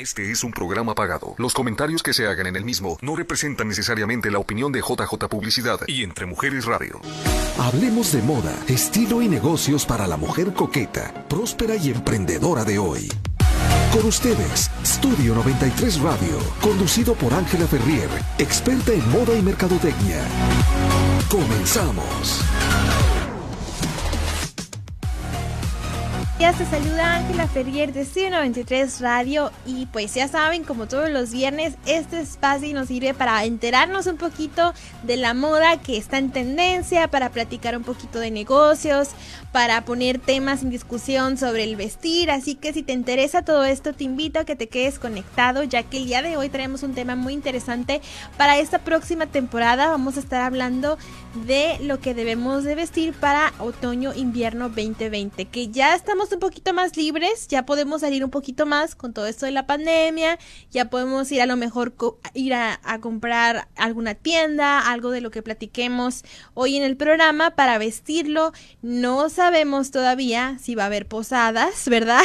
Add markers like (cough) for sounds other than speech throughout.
Este es un programa pagado. Los comentarios que se hagan en el mismo no representan necesariamente la opinión de JJ Publicidad y Entre Mujeres Radio. Hablemos de moda, estilo y negocios para la mujer coqueta, próspera y emprendedora de hoy. Con ustedes, Studio 93 Radio, conducido por Ángela Ferrier, experta en moda y mercadotecnia. Comenzamos. Ya se saluda Ángela Ferrier de Studio 93 Radio y pues ya saben, como todos los viernes, este espacio nos sirve para enterarnos un poquito de la moda que está en tendencia, para platicar un poquito de negocios, para poner temas en discusión sobre el vestir, así que si te interesa todo esto, te invito a que te quedes conectado, ya que el día de hoy traemos un tema muy interesante para esta próxima temporada. Vamos a estar hablando de lo que debemos de vestir para otoño-invierno 2020, que ya estamos un poquito más libres, ya podemos salir un poquito más con todo esto de la pandemia, ya podemos ir a lo mejor ir a, a comprar alguna tienda, algo de lo que platiquemos hoy en el programa para vestirlo. No sabemos todavía si va a haber posadas, (laughs) ¿verdad?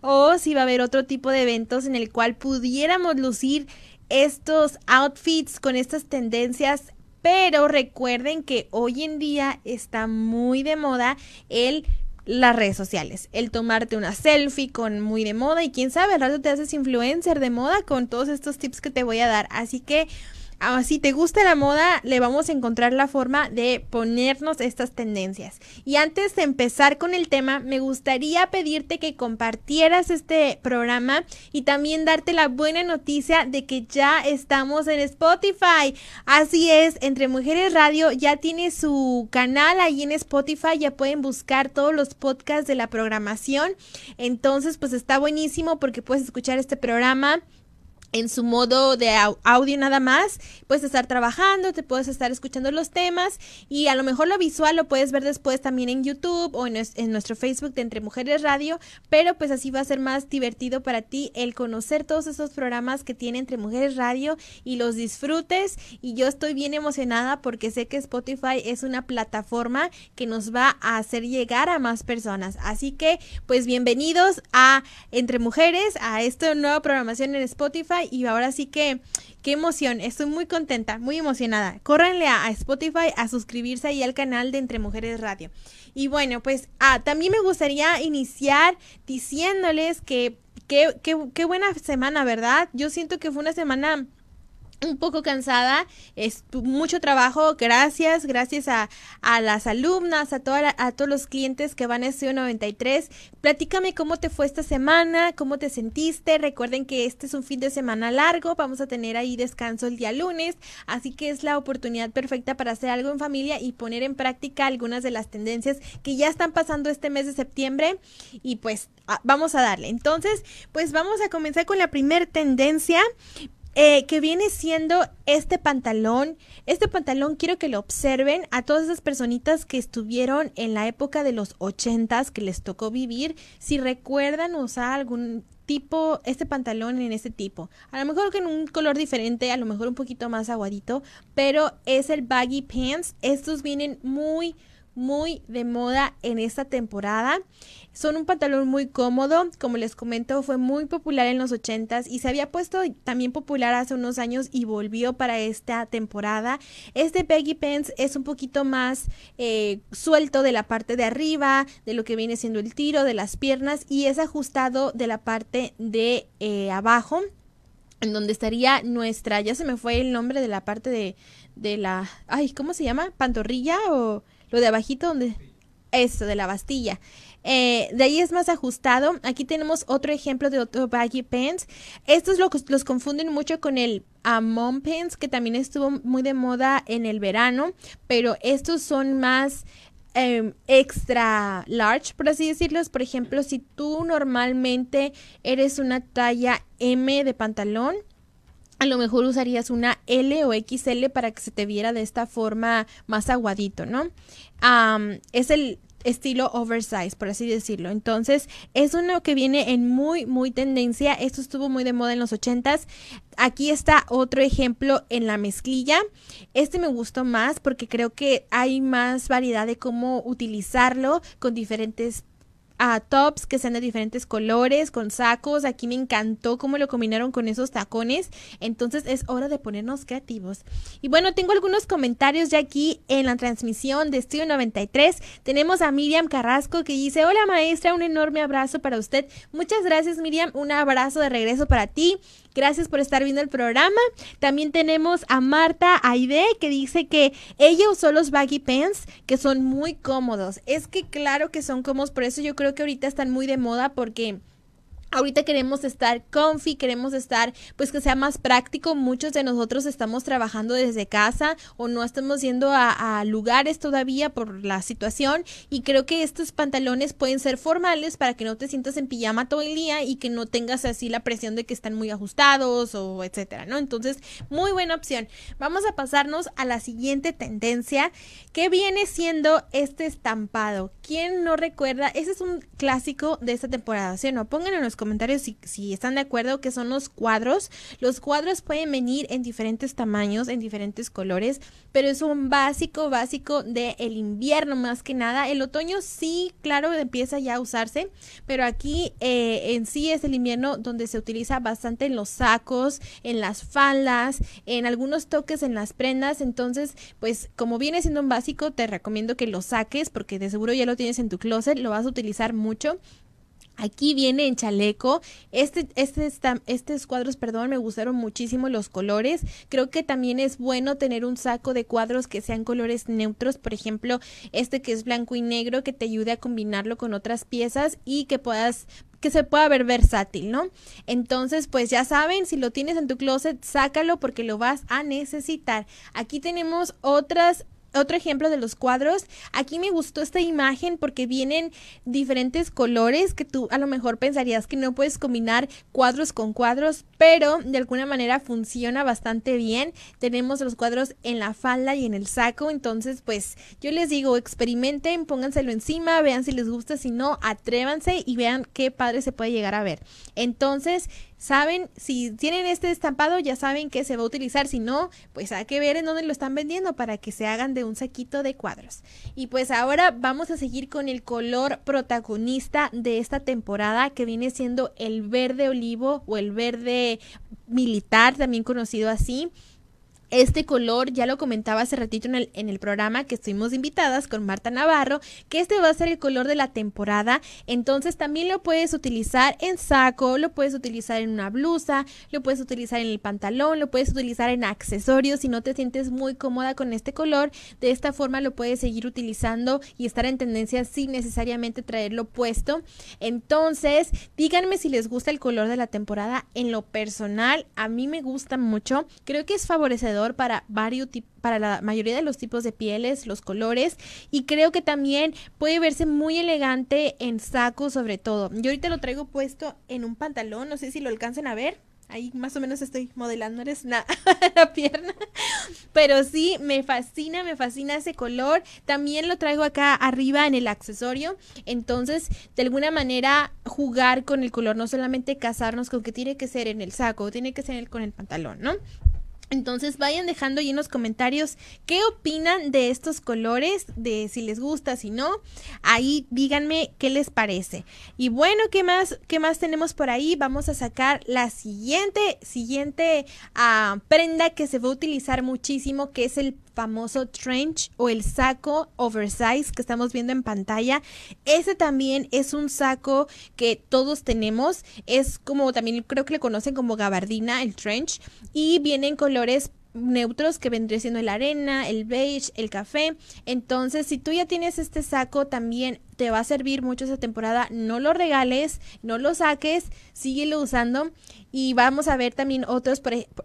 o si va a haber otro tipo de eventos en el cual pudiéramos lucir estos outfits con estas tendencias pero recuerden que hoy en día está muy de moda el las redes sociales, el tomarte una selfie con muy de moda y quién sabe, al rato te haces influencer de moda con todos estos tips que te voy a dar. Así que Ah, si te gusta la moda, le vamos a encontrar la forma de ponernos estas tendencias. Y antes de empezar con el tema, me gustaría pedirte que compartieras este programa y también darte la buena noticia de que ya estamos en Spotify. Así es, Entre Mujeres Radio ya tiene su canal ahí en Spotify, ya pueden buscar todos los podcasts de la programación. Entonces, pues está buenísimo porque puedes escuchar este programa en su modo de audio nada más, puedes estar trabajando, te puedes estar escuchando los temas y a lo mejor lo visual lo puedes ver después también en YouTube o en, nuestro Facebook de Entre Mujeres Radio, pero pues así va a ser más divertido para ti el conocer todos esos programas que tiene Entre Mujeres Radio y los disfrutes. Y yo estoy bien emocionada porque sé que Spotify es una plataforma que nos va a hacer llegar a más personas, así que pues bienvenidos a Entre Mujeres, a esta nueva programación en Spotify y ahora sí que qué emoción, estoy muy contenta, muy emocionada. Córranle a, Spotify a suscribirse ahí al canal de Entre Mujeres Radio. Y bueno, pues ah, también me gustaría iniciar diciéndoles que qué, buena semana, ¿verdad? Yo siento que fue una semana un poco cansada, es mucho trabajo, gracias, gracias a, a las alumnas, a, toda a todos los clientes que van a SEO 93. Platícame cómo te fue esta semana, cómo te sentiste. Recuerden que este es un fin de semana largo, vamos a tener ahí descanso el día lunes, así que es la oportunidad perfecta para hacer algo en familia y poner en práctica algunas de las tendencias que ya están pasando este mes de septiembre y pues vamos a darle. Entonces, pues vamos a comenzar con la primera tendencia. Eh, que viene siendo este pantalón. Este pantalón quiero que lo observen a todas esas personitas que estuvieron en la época de los ochentas que les tocó vivir. Si recuerdan usar algún tipo, este pantalón en este tipo. A lo mejor en un color diferente, a lo mejor un poquito más aguadito, pero es el baggy pants. Estos vienen muy muy de moda en esta temporada. Son un pantalón muy cómodo, como les comento, fue muy popular en los 80s y se había puesto también popular hace unos años y volvió para esta temporada. Este baggy pants es un poquito más eh, suelto de la parte de arriba, de lo que viene siendo el tiro, de las piernas y es ajustado de la parte de eh, abajo en donde estaría nuestra, ya se me fue el nombre de la parte de, de la, ay, ¿cómo se llama? ¿Pantorrilla o lo de abajito donde... Eso, de la bastilla. Eh, de ahí es más ajustado. Aquí tenemos otro ejemplo de otro baggy pants. Estos los confunden mucho con el uh, mom pants, que también estuvo muy de moda en el verano, pero estos son más em, extra large, por así decirlos. Por ejemplo, si tú normalmente eres una talla M de pantalón, a lo mejor usarías una L o XL para que se te viera de esta forma más aguadito, ¿no? es el estilo oversize, por así decirlo. Entonces, es uno que viene en muy, muy tendencia. Esto estuvo muy de moda en los ochentas. Aquí está otro ejemplo en la mezclilla. Este me gustó más porque creo que hay más variedad de cómo utilizarlo con diferentes a tops que sean de diferentes colores, con sacos. Aquí me encantó cómo lo combinaron con esos tacones. Entonces es hora de ponernos creativos. Y bueno, tengo algunos comentarios ya aquí en la transmisión de Estudio 93. Tenemos a Miriam Carrasco que dice, hola maestra, un enorme abrazo para usted. Muchas gracias Miriam, un abrazo de regreso para ti. Gracias por estar viendo el programa. También tenemos a Marta Aide que dice que ella usó los baggy pants que son muy cómodos. Es que claro que son cómodos, por eso yo creo que ahorita están muy de moda porque Ahorita queremos estar comfy, queremos estar, pues que sea más práctico. Muchos de nosotros estamos trabajando desde casa o no estamos yendo a, lugares todavía por la situación. Y creo que estos pantalones pueden ser formales para que no te sientas en pijama todo el día y que no tengas así la presión de que están muy ajustados o etcétera, ¿no? Entonces, muy buena opción. Vamos a pasarnos a la siguiente tendencia que viene siendo este estampado. ¿Quién no recuerda? Ese es un clásico de esta temporada, ¿sí o no? Pónganlo en los comentarios si, están de acuerdo que son los cuadros. Los cuadros pueden venir en diferentes tamaños, en diferentes colores, pero es un básico, básico del el invierno más que nada. El otoño sí, claro, empieza ya a usarse, pero aquí eh, en sí es el invierno donde se utiliza bastante en los sacos, en las faldas, en algunos toques en las prendas. Entonces, pues como viene siendo un básico, te recomiendo que lo saques porque de seguro ya lo tienes en tu closet, lo vas a utilizar mucho. Aquí viene en chaleco. Este, este, estos cuadros, perdón, me gustaron muchísimo los colores. Creo que también es bueno tener un saco de cuadros que sean colores neutros. Por ejemplo, este que es blanco y negro, que te ayude a combinarlo con otras piezas y que puedas que se pueda ver versátil, ¿no? Entonces, pues ya saben, si lo tienes en tu closet, sácalo porque lo vas a necesitar. Aquí tenemos otras otro ejemplo de los cuadros. Aquí me gustó esta imagen porque vienen diferentes colores que tú a lo mejor pensarías que no puedes combinar cuadros con cuadros, pero de alguna manera funciona bastante bien. Tenemos los cuadros en la falda y en el saco, entonces pues yo les digo, experimenten, pónganselo encima, vean si les gusta, si no, atrévanse y vean qué padre se puede llegar a ver. Entonces, saben, si tienen este estampado, ya saben que se va a utilizar. Si no, pues hay que ver en dónde lo están vendiendo para que se hagan de un saquito de cuadros. Y pues ahora vamos a seguir con el color protagonista de esta temporada que viene siendo el verde olivo o el verde militar, también conocido así. Este color, ya lo comentaba hace ratito en el, en el programa que estuvimos invitadas con Marta Navarro, que este va a ser el color de la temporada. Entonces también lo puedes utilizar en saco, lo puedes utilizar en una blusa, lo puedes utilizar en el pantalón, lo puedes utilizar en accesorios si no te sientes muy cómoda con este color. De esta forma lo puedes seguir utilizando y estar en tendencia sin necesariamente traerlo puesto. Entonces, díganme si les gusta el color de la temporada. En lo personal, a mí me gusta mucho. Creo que es favorecedor para varios para la mayoría de los tipos de pieles, los colores y creo que también puede verse muy elegante en saco sobre todo. Yo ahorita lo traigo puesto en un pantalón, no sé si lo alcancen a ver. Ahí más o menos estoy modelando la, (laughs) la pierna. Pero sí, me fascina, me fascina ese color. También lo traigo acá arriba en el accesorio. Entonces, de alguna manera, jugar con el color, no solamente casarnos con que tiene que ser en el saco, tiene que ser con el pantalón, ¿no? Entonces vayan dejando ahí en los comentarios qué opinan de estos colores, de si les gusta, si no. Ahí díganme qué les parece. Y bueno, ¿qué más, qué más tenemos por ahí? Vamos a sacar la siguiente, siguiente ah, prenda que se va a utilizar muchísimo, que es el famoso trench o el saco oversize que estamos viendo en pantalla. Ese también es un saco que todos tenemos. Es como también creo que le conocen como gabardina, el trench. Y viene en colores neutros que vendría siendo la arena, el beige, el café. Entonces, si tú ya tienes este saco, también te va a servir mucho esa temporada. No lo regales, no lo saques, síguelo usando. Y vamos a ver también otros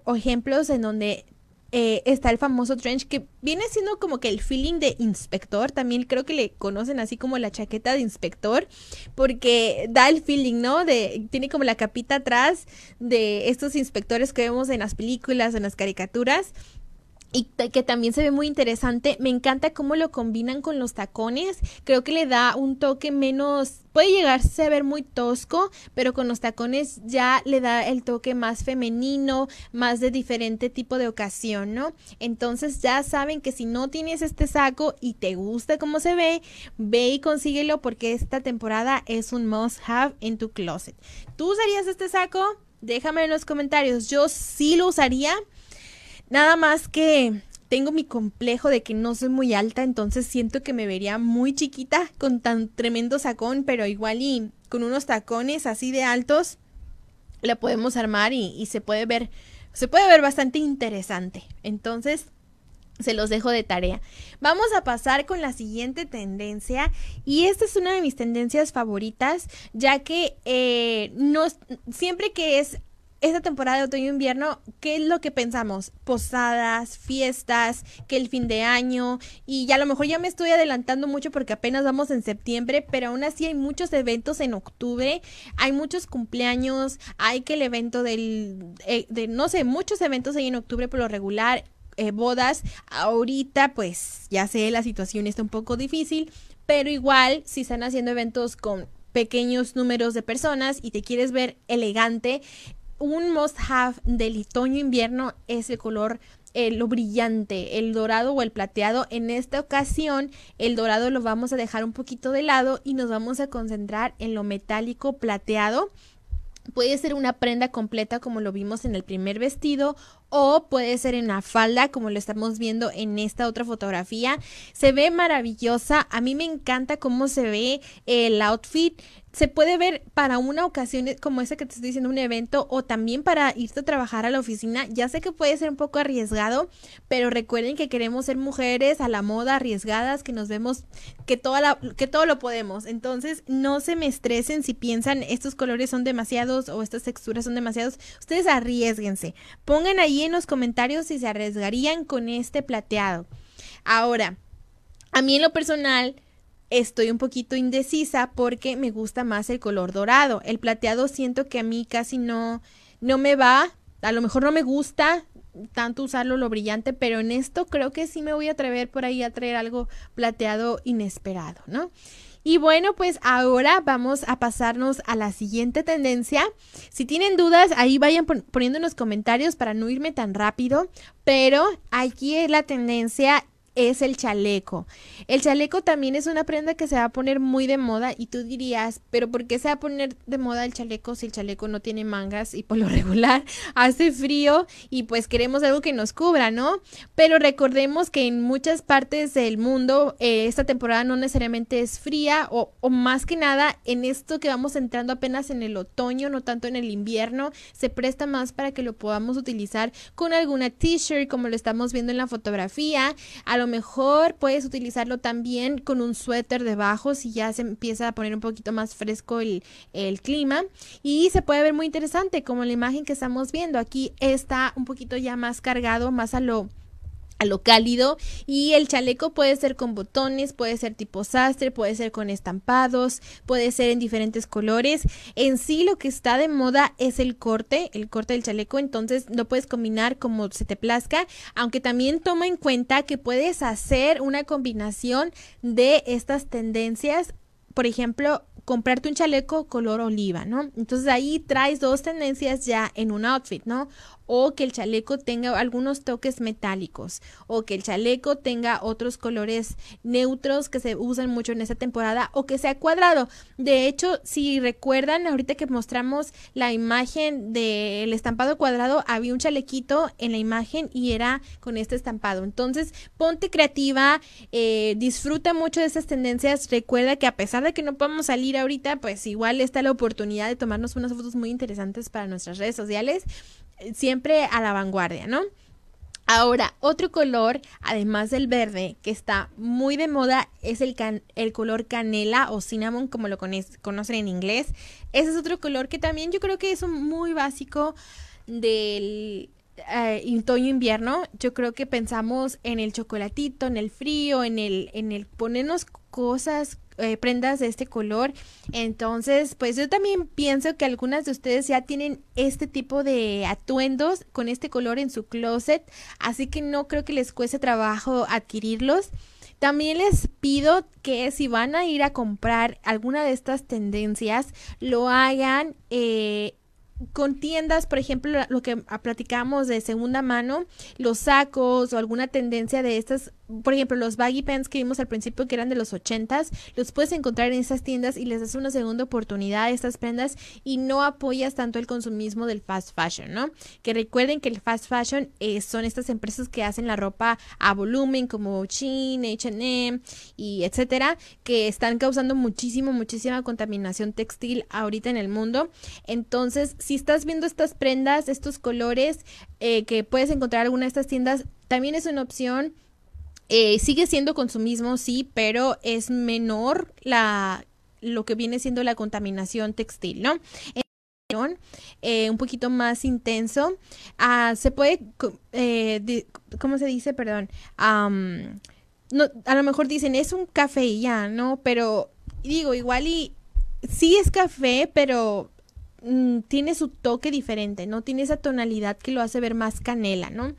ejemplos en donde eh, está el famoso trench que viene siendo como que el feeling de inspector. También creo que le conocen así como la chaqueta de inspector, porque da el feeling, ¿no? De, tiene como la capita atrás de estos inspectores que vemos en las películas, en las caricaturas. Y que también se ve muy interesante. Me encanta cómo lo combinan con los tacones. Creo que le da un toque menos, puede llegarse a ver muy tosco, pero con los tacones ya le da el toque más femenino, más de diferente tipo de ocasión, ¿no? Entonces ya saben que si no tienes este saco y te gusta cómo se ve, ve y consíguelo porque esta temporada es un must have en tu closet. ¿Tú usarías este saco? Déjame en los comentarios. Yo sí lo usaría. Nada más que tengo mi complejo de que no soy muy alta, entonces siento que me vería muy chiquita con tan tremendo sacón, pero igual y con unos tacones así de altos la podemos armar y, se puede ver, se puede ver bastante interesante. Entonces, se los dejo de tarea. Vamos a pasar con la siguiente tendencia y esta es una de mis tendencias favoritas ya que eh, no, siempre que es esta temporada de otoño-invierno, ¿qué es lo que pensamos? Posadas, fiestas, que el fin de año y ya a lo mejor ya me estoy adelantando mucho porque apenas vamos en septiembre, pero aún así hay muchos eventos en octubre, hay muchos cumpleaños, hay que el evento del, eh, de, no sé, muchos eventos hay en octubre por lo regular, eh, bodas, ahorita pues ya sé, la situación está un poco difícil, pero igual si están haciendo eventos con pequeños números de personas y te quieres ver elegante, un must have del otoño-invierno es el color eh, lo brillante, el dorado o el plateado. En esta ocasión, el dorado lo vamos a dejar un poquito de lado y nos vamos a concentrar en lo metálico plateado. Puede ser una prenda completa como lo vimos en el primer vestido o puede ser en la falda como lo estamos viendo en esta otra fotografía. Se ve maravillosa. A mí me encanta cómo se ve el outfit se puede ver para una ocasión como esa que te estoy diciendo, un evento o también para irte a trabajar a la oficina. Ya sé que puede ser un poco arriesgado, pero recuerden que queremos ser mujeres a la moda, arriesgadas, que nos vemos que, toda que todo lo podemos. Entonces, no se me estresen si piensan estos colores son demasiados o estas texturas son demasiados. Ustedes arriesguense. Pongan ahí en los comentarios si se arriesgarían con este plateado. Ahora, a mí en lo personal estoy un poquito indecisa porque me gusta más el color dorado. El plateado siento que a mí casi no, no me va, a lo mejor no me gusta tanto usarlo lo brillante, pero en esto creo que sí me voy a atrever por ahí a traer algo plateado inesperado, ¿no? Y bueno, pues ahora vamos a pasarnos a la siguiente tendencia. Si tienen dudas, ahí vayan poniendo en los comentarios para no irme tan rápido, pero aquí es la tendencia es el chaleco. El chaleco también es una prenda que se va a poner muy de moda y tú dirías, pero ¿por qué se va a poner de moda el chaleco si el chaleco no tiene mangas y por lo (laughs) regular hace frío y pues queremos algo que nos cubra, ¿no? Pero recordemos que en muchas partes del mundo eh, esta temporada no necesariamente es fría o, o más que nada en esto que vamos entrando apenas en el otoño, no tanto en el invierno, se presta más para que lo podamos utilizar con alguna t-shirt como lo estamos viendo en la fotografía, a lo mejor puedes utilizarlo también con un suéter debajo si ya se empieza a poner un poquito más fresco el, el clima. Y se puede ver muy interesante como la imagen que estamos viendo. Aquí está un poquito ya más cargado más a lo a lo cálido y el chaleco puede ser con botones, puede ser tipo sastre, puede ser con estampados, puede ser en diferentes colores. En sí lo que está de moda es el corte, el corte del chaleco, entonces lo puedes combinar como se te plazca, aunque también toma en cuenta que puedes hacer una combinación de estas tendencias por ejemplo, comprarte un chaleco color oliva, ¿no? Entonces ahí traes dos tendencias ya en un outfit, ¿no? O que el chaleco tenga algunos toques metálicos o que el chaleco tenga otros colores neutros que se usan mucho en esta temporada o que sea cuadrado. De hecho, si recuerdan, ahorita que mostramos la imagen del estampado cuadrado, había un chalequito en la imagen y era con este estampado. Entonces, ponte creativa, eh, disfruta mucho de esas tendencias. Recuerda que a pesar de que no podemos salir ahorita, pues igual está la oportunidad de tomarnos unas fotos muy interesantes para nuestras redes sociales siempre a la vanguardia, ¿no? Ahora, otro color, además del verde, que está muy de moda, es el, el color canela o cinnamon, como lo conocen en inglés. Ese es otro color que también yo creo que es muy básico del, eh, otoño-invierno, yo creo que pensamos en el chocolatito, en el frío, en el, en el ponernos cosas eh, prendas de este color. Entonces, pues yo también pienso que algunas de ustedes ya tienen este tipo de atuendos con este color en su closet, así que no creo que les cueste trabajo adquirirlos. También les pido que si van a ir a comprar alguna de estas tendencias, lo hagan eh, con tiendas, por ejemplo, lo que platicamos de segunda mano, los sacos o alguna tendencia de estas por ejemplo, los baggy pants que vimos al principio que eran de los ochentas, los puedes encontrar en esas tiendas y les das una segunda oportunidad a estas prendas y no apoyas tanto el consumismo del fast fashion, ¿no? Que recuerden que el fast fashion eh, son estas empresas que hacen la ropa a volumen como Shein, H&M y etcétera, que están causando muchísimo, muchísima contaminación textil ahorita en el mundo. Entonces, si estás viendo estas prendas, estos colores eh, que puedes encontrar en alguna de estas tiendas, también es una opción eh, sigue siendo consumismo, sí, pero es menor la lo que viene siendo la contaminación textil, ¿no? Eh, un poquito más intenso. Ah, se puede, eh, ¿cómo se dice? Perdón. no, a lo mejor dicen, es un café ya, ¿no? Pero digo, igual y sí es café, pero Mm, tiene su toque diferente, ¿no? Tiene esa tonalidad que lo hace ver más canela, ¿no?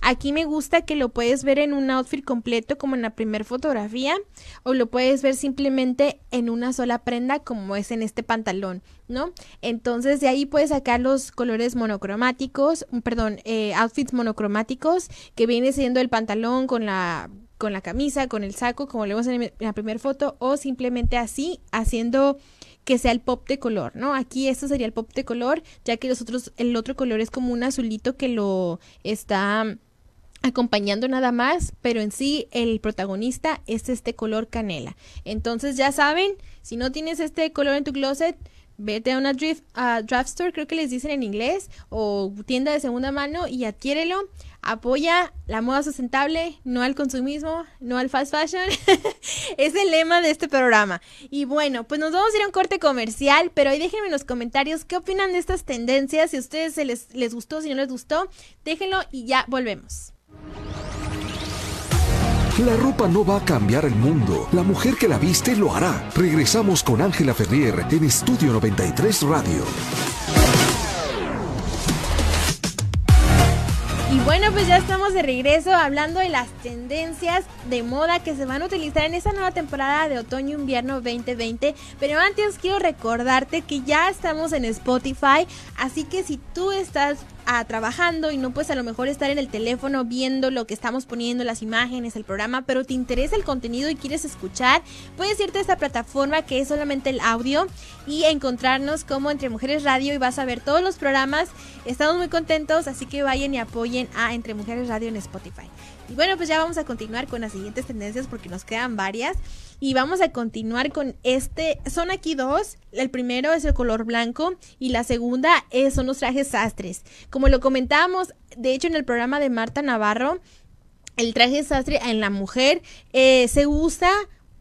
Aquí me gusta que lo puedes ver en un outfit completo como en la primera fotografía o lo puedes ver simplemente en una sola prenda como es en este pantalón, ¿no? Entonces de ahí puedes sacar los colores monocromáticos, mm, perdón, eh, outfits monocromáticos que viene siendo el pantalón con la con la camisa, con el saco, como lo vemos en la primera foto, o simplemente así, haciendo que sea el pop de color, ¿no? Aquí esto sería el pop de color, ya que los otros, el otro color es como un azulito que lo está acompañando nada más, pero en sí el protagonista es este color canela. Entonces ya saben, si no tienes este color en tu closet, vete a una drift, draft store, creo que les dicen en inglés, o tienda de segunda mano y adquiérelo. Apoya la moda sustentable, no al consumismo, no al fast fashion. (laughs) es el lema de este programa. Y bueno, pues nos vamos a ir a un corte comercial, pero ahí déjenme en los comentarios qué opinan de estas tendencias, si a ustedes se les, les gustó, si no les gustó, déjenlo y ya volvemos. La ropa no va a cambiar el mundo. La mujer que la viste lo hará. Regresamos con Ángela Ferrier en Estudio 93 Radio. Y bueno, pues ya estamos de regreso hablando de las tendencias de moda que se van a utilizar en esta nueva temporada de otoño-invierno 2020. Pero antes quiero recordarte que ya estamos en Spotify, así que si tú estás trabajando y no puedes a lo mejor estar en el teléfono viendo lo que estamos poniendo, las imágenes, el programa, pero te interesa el contenido y quieres escuchar, puedes irte a esta plataforma que es solamente el audio y encontrarnos como Entre Mujeres Radio y vas a ver todos los programas. Estamos muy contentos, así que vayan y apoyen a Entre Mujeres Radio en Spotify. Y bueno, pues ya vamos a continuar con las siguientes tendencias porque nos quedan varias. Y vamos a continuar con este. Son aquí dos. El primero es el color blanco y la segunda es, son los trajes sastres. Como lo comentábamos, de hecho, en el programa de Marta Navarro, el traje sastre en la mujer eh, se usa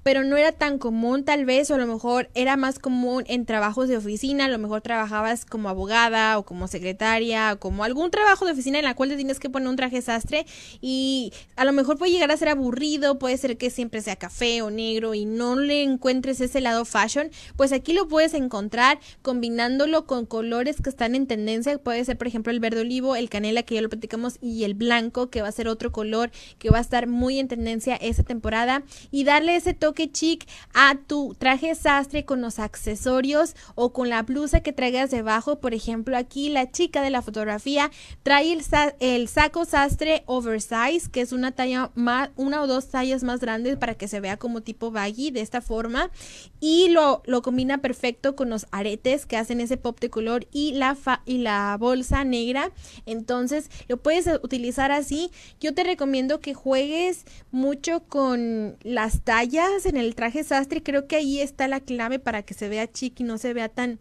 pero no era tan común tal vez, o a lo mejor era más común en trabajos de oficina, a lo mejor trabajabas como abogada o como secretaria o como algún trabajo de oficina en la cual te tienes que poner un traje sastre y a lo mejor puede llegar a ser aburrido, puede ser que siempre sea café o negro y no le encuentres ese lado fashion, pues aquí lo puedes encontrar combinándolo con colores que están en tendencia, puede ser por ejemplo el verde olivo, el canela que ya lo platicamos y el blanco que va a ser otro color que va a estar muy en tendencia esta temporada y darle ese toque que chic a tu traje sastre con los accesorios o con la blusa que traigas debajo. Por ejemplo, aquí la chica de la fotografía trae el, el saco sastre oversize, que es una talla más, una o dos tallas más grandes para que se vea como tipo baggy de esta forma. Y lo, lo combina perfecto con los aretes que hacen ese pop de color y la, y la bolsa negra. Entonces lo puedes utilizar así. Yo te recomiendo que juegues mucho con las tallas en el traje sastre, creo que ahí está la clave para que se vea chic y no se vea tan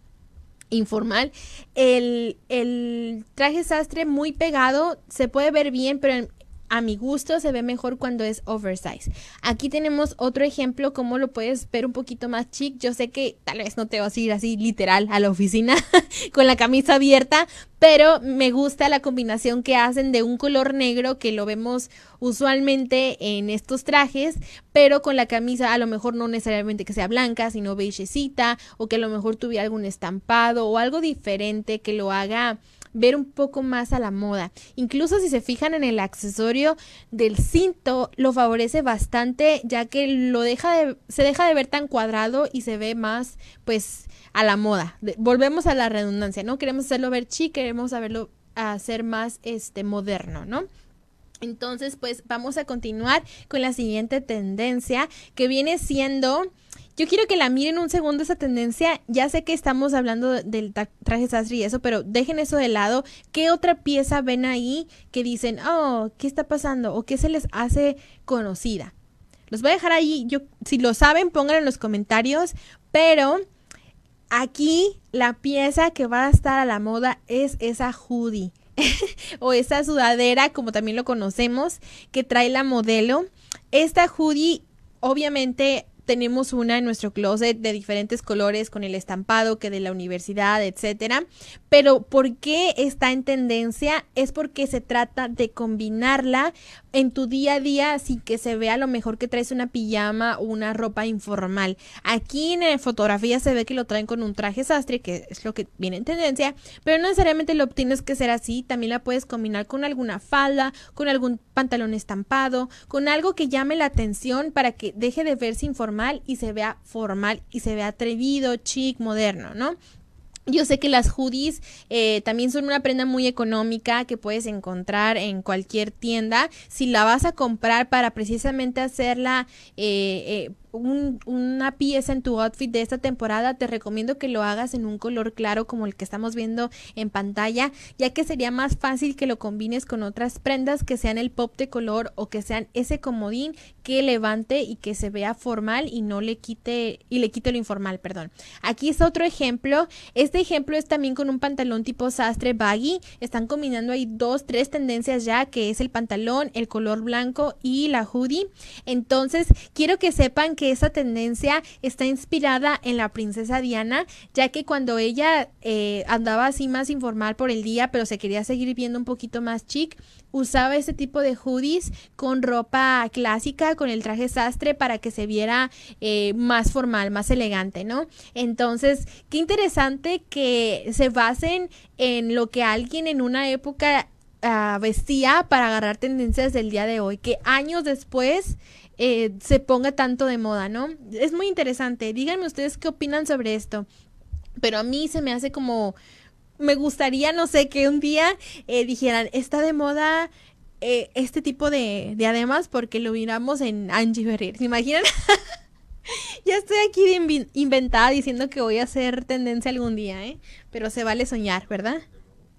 informal. El, el traje sastre muy pegado se puede ver bien, pero a mi gusto se ve mejor cuando es oversize. Aquí tenemos otro ejemplo, como lo puedes ver un poquito más chic. Yo sé que tal vez no te vas a ir así literal a la oficina (laughs) con la camisa abierta, pero me gusta la combinación que hacen de un color negro que lo vemos usualmente en estos trajes, pero con la camisa a lo mejor no necesariamente que sea blanca, sino beigecita o que a lo mejor tuviera algún estampado o algo diferente que lo haga ver un poco más a la moda. Incluso si se fijan en el accesorio del cinto, lo favorece bastante ya que lo deja de, se deja de ver tan cuadrado y se ve más pues a la moda. volvemos a la redundancia, ¿no? Queremos hacerlo ver chic, queremos saberlo hacer más este moderno, ¿no? Entonces, pues vamos a continuar con la siguiente tendencia que viene siendo yo quiero que la miren un segundo esa tendencia. Ya sé que estamos hablando del traje sastre y eso, pero dejen eso de lado. ¿Qué otra pieza ven ahí que dicen, oh, ¿qué está pasando? ¿O qué se les hace conocida? Los voy a dejar ahí. Yo, si lo saben, pónganlo en los comentarios. Pero aquí la pieza que va a estar a la moda es esa hoodie. (laughs) o esa sudadera, como también lo conocemos, que trae la modelo. Esta hoodie, obviamente, tenemos una en nuestro closet de diferentes colores con el estampado que de la universidad, etcétera. Pero ¿por qué está en tendencia? Es porque se trata de combinarla en tu día a día sin que se vea lo mejor que traes una pijama o una ropa informal. Aquí en la fotografía se ve que lo traen con un traje sastre, que es lo que viene en tendencia, pero no necesariamente lo tienes que ser así, también la puedes combinar con alguna falda, con algún pantalón estampado, con algo que llame la atención para que deje de verse informal y se vea formal y se vea atrevido, chic, moderno, ¿no? Yo sé que las hoodies eh, también son una prenda muy económica que puedes encontrar en cualquier tienda. Si la vas a comprar para precisamente hacerla eh, eh, una pieza en tu outfit de esta temporada, te recomiendo que lo hagas en un color claro como el que estamos viendo en pantalla, ya que sería más fácil que lo combines con otras prendas que sean el pop de color o que sean ese comodín que levante y que se vea formal y no le quite y le quite lo informal, perdón. Aquí es otro ejemplo. Este ejemplo es también con un pantalón tipo sastre baggy. Están combinando ahí dos, tres tendencias ya, que es el pantalón, el color blanco y la hoodie. Entonces, quiero que sepan que esa tendencia está inspirada en la princesa Diana, ya que cuando ella eh, andaba así más informal por el día, pero se quería seguir viendo un poquito más chic, usaba ese tipo de hoodies con ropa clásica, con el traje sastre para que se viera eh, más formal, más elegante, ¿no? Entonces, qué interesante que se basen en lo que alguien en una época ah, vestía para agarrar tendencias del día de hoy, que años después eh, se ponga tanto de moda, ¿no? Es muy interesante. Díganme ustedes qué opinan sobre esto. Pero a mí se me hace como... Me gustaría, no sé, que un día eh, dijeran, está de moda eh, este tipo de, de ademas porque lo miramos en Angie Ferrer. ¿Se imaginan? (laughs) ya estoy aquí inventada diciendo que voy a hacer tendencia algún día, ¿eh? Pero se vale soñar, ¿verdad?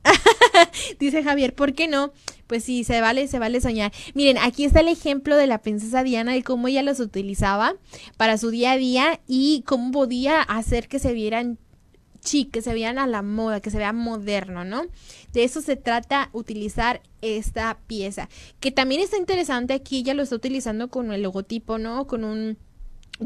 (laughs) Dice Javier, ¿por qué no? Pues sí, se vale, se vale soñar. Miren, aquí está el ejemplo de la princesa Diana y cómo ella los utilizaba para su día a día y cómo podía hacer que se vieran chic, que se vean a la moda, que se vea moderno, ¿no? De eso se trata utilizar esta pieza. Que también está interesante aquí, ella lo está utilizando con el logotipo, ¿no? Con un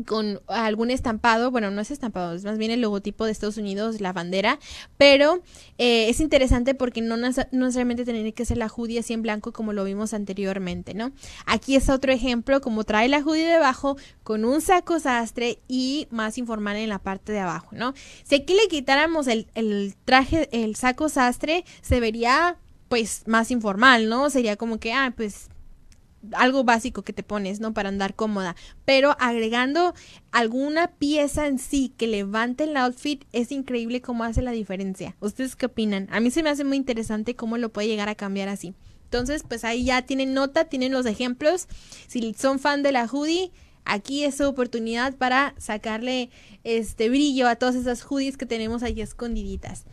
con algún estampado, bueno, no es estampado, es más bien el logotipo de Estados Unidos, la bandera, pero eh, es interesante porque no, necesariamente tiene que ser la hoodie así en blanco como lo vimos anteriormente, ¿no? Aquí es otro ejemplo, como trae la hoodie debajo con un saco sastre y más informal en la parte de abajo, ¿no? Si aquí le quitáramos el, el traje, el saco sastre, se vería pues más informal, ¿no? Sería como que, ah, pues algo básico que te pones, ¿no? Para andar cómoda. Pero agregando alguna pieza en sí que levante el outfit, es increíble cómo hace la diferencia. ¿Ustedes qué opinan? A mí se me hace muy interesante cómo lo puede llegar a cambiar así. Entonces, pues ahí ya tienen nota, tienen los ejemplos. Si son fan de la hoodie, aquí es su oportunidad para sacarle este brillo a todas esas hoodies que tenemos ahí escondiditas.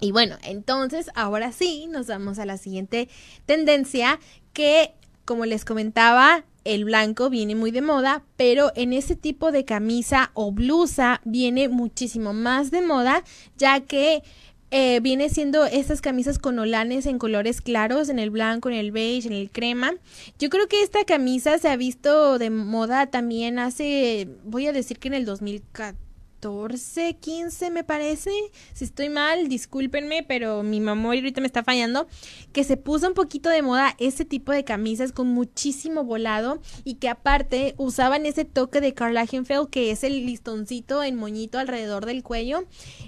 Y bueno, entonces ahora sí nos vamos a la siguiente tendencia que como les comentaba, el blanco viene muy de moda, pero en ese tipo de camisa o blusa viene muchísimo más de moda, ya que eh, viene siendo estas camisas con olanes en colores claros, en el blanco, en el beige, en el crema. Yo creo que esta camisa se ha visto de moda también hace, voy a decir que en el 2014 14, 15 me parece. Si estoy mal, discúlpenme, pero mi mamá ahorita me está fallando. Que se puso un poquito de moda ese tipo de camisas con muchísimo volado y que aparte usaban ese toque de Karl Lagerfeld que es el listoncito en moñito alrededor del cuello.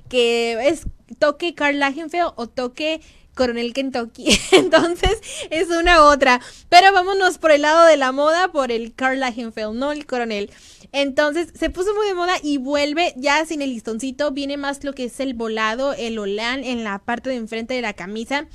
Que es toque Karl Lagerfeld o toque Coronel Kentucky. (laughs) Entonces es una otra. Pero vámonos por el lado de la moda, por el Karl Lagerfeld, no el Coronel. Entonces se puso muy de moda y vuelve ya sin el listoncito, viene más lo que es el volado, el olán en la parte de enfrente de la camisa.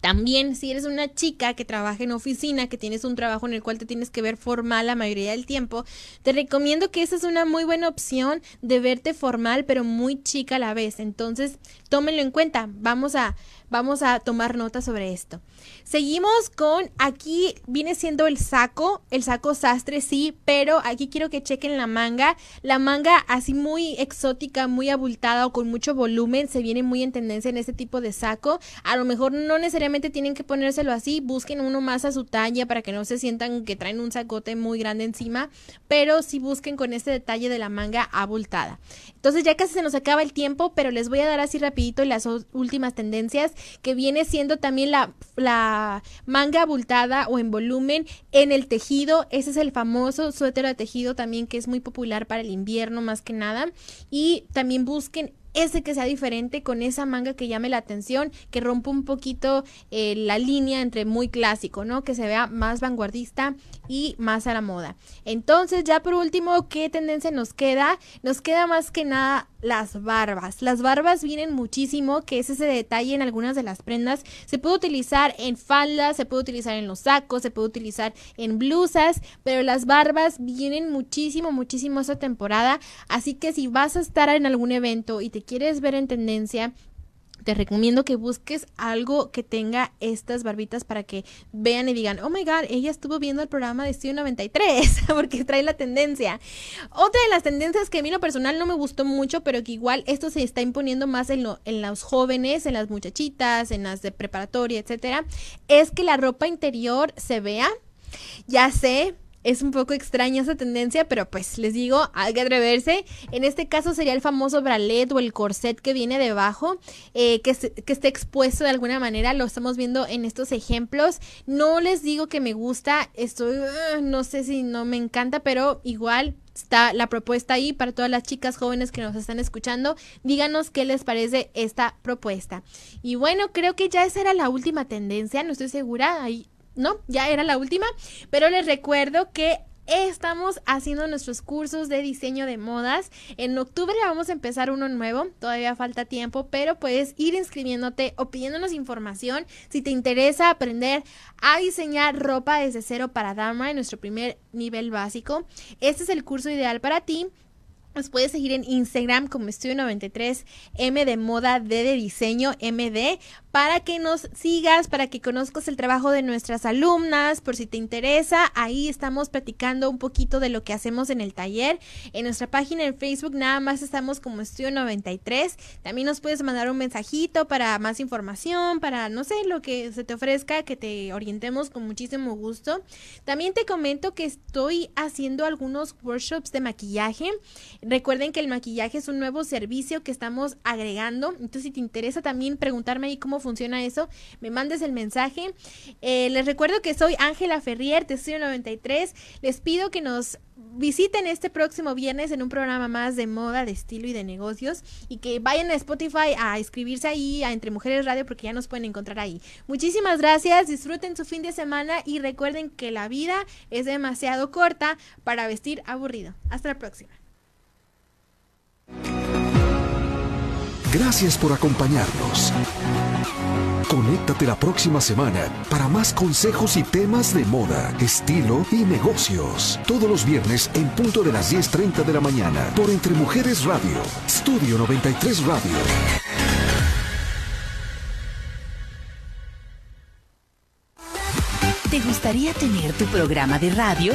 También, si eres una chica que trabaja en oficina, que tienes un trabajo en el cual te tienes que ver formal la mayoría del tiempo, te recomiendo que esa es una muy buena opción de verte formal, pero muy chica a la vez. Entonces, tómenlo en cuenta. Vamos a Vamos a tomar nota sobre esto. Seguimos con, aquí viene siendo el saco, el saco sastre, sí, pero aquí quiero que chequen la manga. La manga así muy exótica, muy abultada o con mucho volumen, se viene muy en tendencia en este tipo de saco. A lo mejor no necesariamente tienen que ponérselo así, busquen uno más a su talla para que no se sientan que traen un sacote muy grande encima, pero sí busquen con este detalle de la manga abultada. Entonces ya casi se nos acaba el tiempo, pero les voy a dar así rapidito las últimas tendencias que viene siendo también la, la manga abultada o en volumen en el tejido. Ese es el famoso suéter de tejido también que es muy popular para el invierno más que nada. Y también busquen ese que sea diferente con esa manga que llame la atención, que rompa un poquito eh, la línea entre muy clásico, ¿no? Que se vea más vanguardista y más a la moda. Entonces, ya por último, ¿qué tendencia nos queda? Nos queda más que nada las barbas. Las barbas vienen muchísimo, que es ese detalle en algunas de las prendas. Se puede utilizar en faldas, se puede utilizar en los sacos, se puede utilizar en blusas, pero las barbas vienen muchísimo, muchísimo esta temporada. Así que si vas a estar en algún evento y te quieres ver en tendencia, te recomiendo que busques algo que tenga estas barbitas para que vean y digan, oh my god, ella estuvo viendo el programa de Estudio 93 (laughs) porque trae la tendencia. Otra de las tendencias que a mí lo personal no me gustó mucho, pero que igual esto se está imponiendo más en, lo, en los jóvenes, en las muchachitas, en las de preparatoria, etcétera, es que la ropa interior se vea. Ya sé, es un poco extraña esa tendencia, pero pues les digo, hay que atreverse. En este caso sería el famoso bralet o el corset que viene debajo, eh, que, esté expuesto de alguna manera. Lo estamos viendo en estos ejemplos. No les digo que me gusta, estoy, uh, no sé si no me encanta, pero igual está la propuesta ahí para todas las chicas jóvenes que nos están escuchando. Díganos qué les parece esta propuesta. Y bueno, creo que ya esa era la última tendencia, no estoy segura. Ahí no, ya era la última, pero les recuerdo que estamos haciendo nuestros cursos de diseño de modas. En octubre vamos a empezar uno nuevo, todavía falta tiempo, pero puedes ir inscribiéndote o pidiéndonos información si te interesa aprender a diseñar ropa desde cero para dama en nuestro primer nivel básico. Este es el curso ideal para ti. Nos puedes seguir en Instagram como Estudio93M de moda D de diseño MD para que nos sigas, para que conozcas el trabajo de nuestras alumnas, por si te interesa. Ahí estamos platicando un poquito de lo que hacemos en el taller. En nuestra página en Facebook nada más estamos como Estudio 93. También nos puedes mandar un mensajito para más información, para no sé, lo que se te ofrezca, que te orientemos con muchísimo gusto. También te comento que estoy haciendo algunos workshops de maquillaje. Recuerden que el maquillaje es un nuevo servicio que estamos agregando. Entonces, si te interesa también preguntarme ahí cómo funciona eso, me mandes el mensaje. Eh, les recuerdo que soy Ángela Ferrier, de Estudio 93. Les pido que nos visiten este próximo viernes en un programa más de moda, de estilo y de negocios y que vayan a Spotify a inscribirse ahí a Entre Mujeres Radio porque ya nos pueden encontrar ahí. Muchísimas gracias, disfruten su fin de semana y recuerden que la vida es demasiado corta para vestir aburrido. Hasta la próxima. Gracias por acompañarnos. Conéctate la próxima semana para más consejos y temas de moda, estilo y negocios. Todos los viernes en punto de las 10.30 de la mañana por Entre Mujeres Radio, Estudio 93 Radio. ¿Te gustaría tener tu programa de radio?